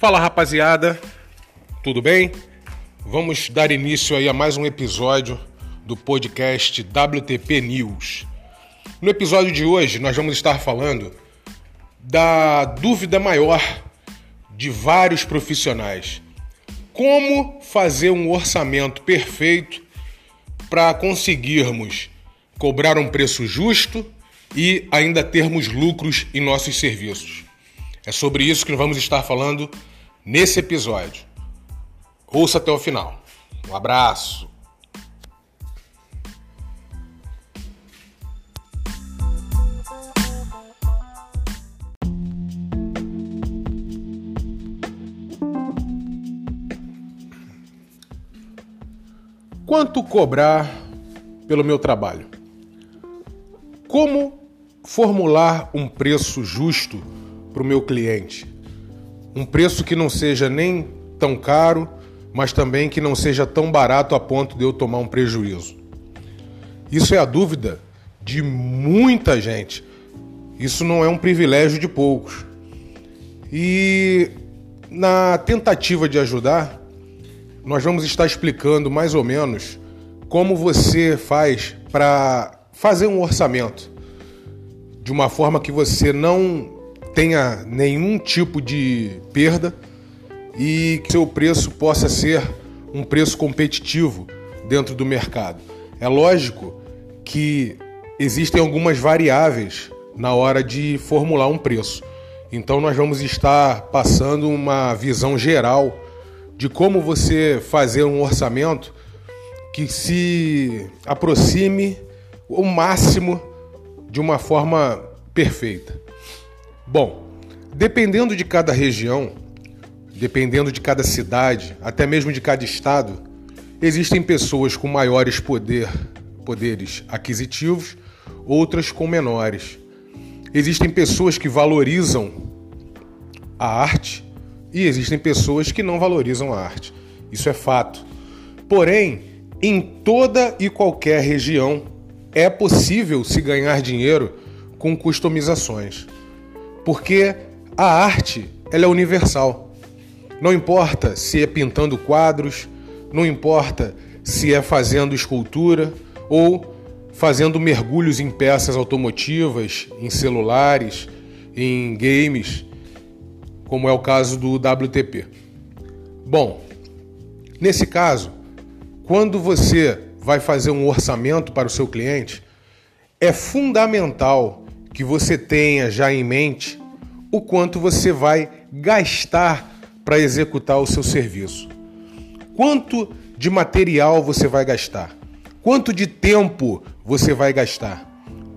Fala rapaziada, tudo bem? Vamos dar início aí a mais um episódio do podcast WTP News. No episódio de hoje nós vamos estar falando da dúvida maior de vários profissionais. Como fazer um orçamento perfeito para conseguirmos cobrar um preço justo e ainda termos lucros em nossos serviços. É sobre isso que nós vamos estar falando nesse episódio. Ouça até o final. Um abraço. Quanto cobrar pelo meu trabalho? Como formular um preço justo para o meu cliente? Um preço que não seja nem tão caro, mas também que não seja tão barato a ponto de eu tomar um prejuízo. Isso é a dúvida de muita gente. Isso não é um privilégio de poucos. E na tentativa de ajudar, nós vamos estar explicando mais ou menos como você faz para fazer um orçamento de uma forma que você não tenha nenhum tipo de perda e que seu preço possa ser um preço competitivo dentro do mercado. É lógico que existem algumas variáveis na hora de formular um preço. Então nós vamos estar passando uma visão geral de como você fazer um orçamento que se aproxime o máximo de uma forma perfeita. Bom, dependendo de cada região, dependendo de cada cidade, até mesmo de cada estado, existem pessoas com maiores poder, poderes aquisitivos, outras com menores. Existem pessoas que valorizam a arte e existem pessoas que não valorizam a arte. Isso é fato. Porém, em toda e qualquer região é possível se ganhar dinheiro com customizações porque a arte ela é universal. Não importa se é pintando quadros, não importa se é fazendo escultura ou fazendo mergulhos em peças automotivas, em celulares, em games, como é o caso do WTP. Bom, nesse caso, quando você vai fazer um orçamento para o seu cliente, é fundamental que você tenha já em mente o quanto você vai gastar para executar o seu serviço. Quanto de material você vai gastar? Quanto de tempo você vai gastar?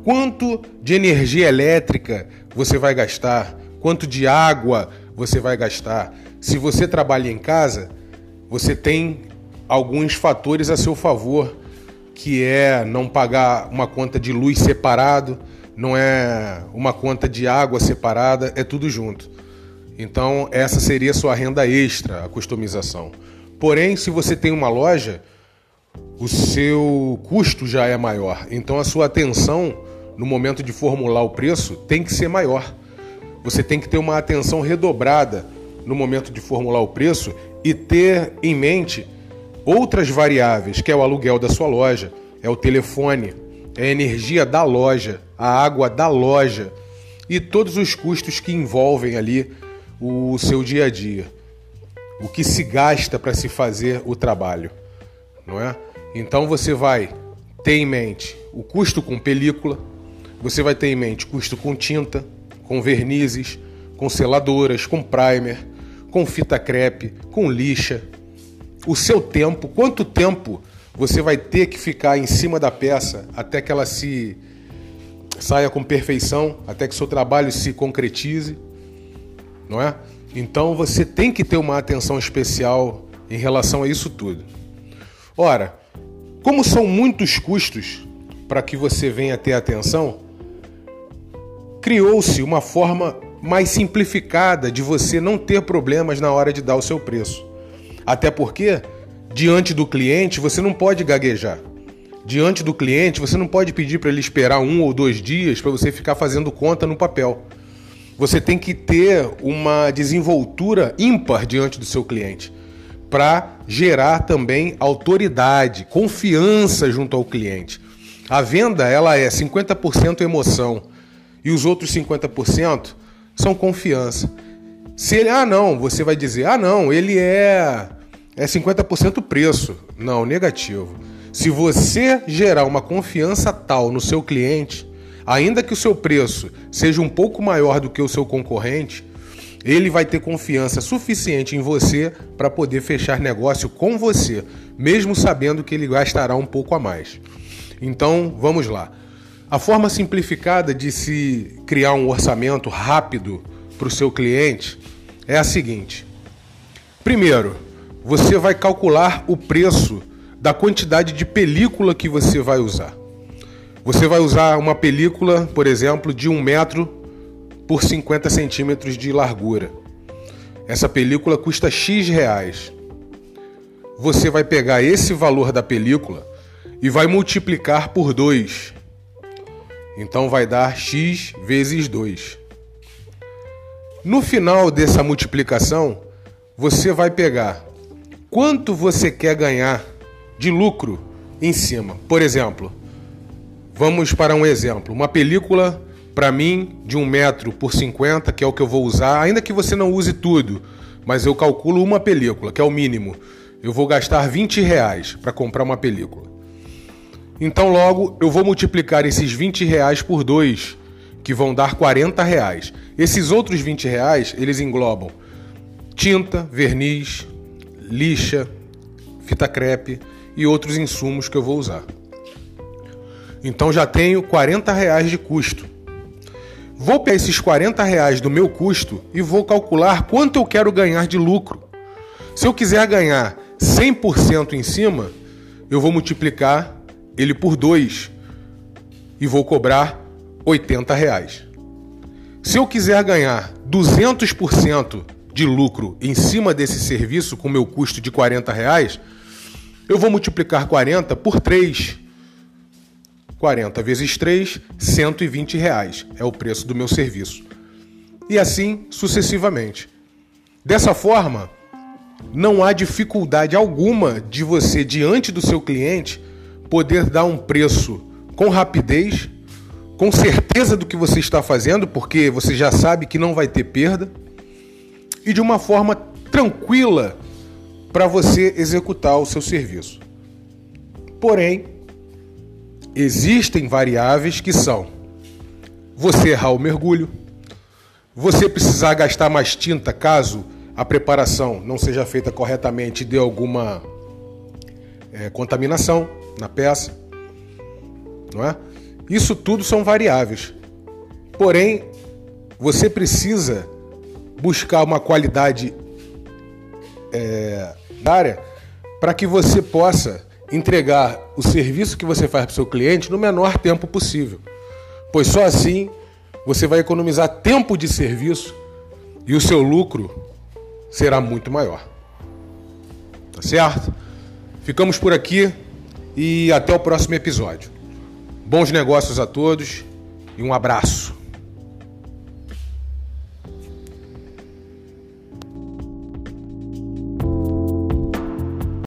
Quanto de energia elétrica você vai gastar? Quanto de água você vai gastar? Se você trabalha em casa, você tem alguns fatores a seu favor, que é não pagar uma conta de luz separado, não é uma conta de água separada, é tudo junto. Então, essa seria sua renda extra, a customização. Porém, se você tem uma loja, o seu custo já é maior. Então, a sua atenção no momento de formular o preço tem que ser maior. Você tem que ter uma atenção redobrada no momento de formular o preço e ter em mente outras variáveis, que é o aluguel da sua loja, é o telefone, é a energia da loja, a água da loja e todos os custos que envolvem ali o seu dia a dia. O que se gasta para se fazer o trabalho, não é? Então você vai ter em mente o custo com película, você vai ter em mente custo com tinta, com vernizes, com seladoras, com primer, com fita crepe, com lixa, o seu tempo, quanto tempo você vai ter que ficar em cima da peça até que ela se saia com perfeição, até que seu trabalho se concretize, não é? Então você tem que ter uma atenção especial em relação a isso tudo. Ora, como são muitos custos para que você venha ter atenção, criou-se uma forma mais simplificada de você não ter problemas na hora de dar o seu preço. Até porque diante do cliente, você não pode gaguejar. Diante do cliente, você não pode pedir para ele esperar um ou dois dias para você ficar fazendo conta no papel. você tem que ter uma desenvoltura ímpar diante do seu cliente para gerar também autoridade, confiança junto ao cliente. A venda ela é 50% emoção e os outros 50% são confiança. Se ele, ah não, você vai dizer, ah não, ele é é 50% preço. Não, negativo. Se você gerar uma confiança tal no seu cliente, ainda que o seu preço seja um pouco maior do que o seu concorrente, ele vai ter confiança suficiente em você para poder fechar negócio com você, mesmo sabendo que ele gastará um pouco a mais. Então, vamos lá. A forma simplificada de se criar um orçamento rápido para o seu cliente é a seguinte: primeiro, você vai calcular o preço da quantidade de película que você vai usar. Você vai usar uma película, por exemplo, de 1 metro por 50 centímetros de largura. Essa película custa X reais. Você vai pegar esse valor da película e vai multiplicar por 2. Então vai dar X vezes 2. No final dessa multiplicação, você vai pegar quanto você quer ganhar de lucro em cima. Por exemplo, Vamos para um exemplo. Uma película, para mim, de 1 metro por 50, que é o que eu vou usar, ainda que você não use tudo, mas eu calculo uma película, que é o mínimo. Eu vou gastar 20 reais para comprar uma película. Então, logo, eu vou multiplicar esses 20 reais por 2, que vão dar 40 reais. Esses outros 20 reais, eles englobam tinta, verniz, lixa, fita crepe e outros insumos que eu vou usar. Então já tenho 40 reais de custo. Vou pegar esses 40 reais do meu custo e vou calcular quanto eu quero ganhar de lucro. Se eu quiser ganhar 100% em cima, eu vou multiplicar ele por 2 e vou cobrar 80 reais. Se eu quiser ganhar 200% de lucro em cima desse serviço com meu custo de 40 reais, eu vou multiplicar 40 por 3 40 vezes 3, 120 reais é o preço do meu serviço. E assim sucessivamente. Dessa forma, não há dificuldade alguma de você, diante do seu cliente, poder dar um preço com rapidez, com certeza do que você está fazendo, porque você já sabe que não vai ter perda, e de uma forma tranquila para você executar o seu serviço. Porém, existem variáveis que são você errar o mergulho, você precisar gastar mais tinta caso a preparação não seja feita corretamente e dê alguma é, contaminação na peça, não é? Isso tudo são variáveis. Porém, você precisa buscar uma qualidade é, para que você possa entregar o serviço que você faz para o seu cliente no menor tempo possível. Pois só assim você vai economizar tempo de serviço e o seu lucro será muito maior. Tá certo? Ficamos por aqui e até o próximo episódio. Bons negócios a todos e um abraço.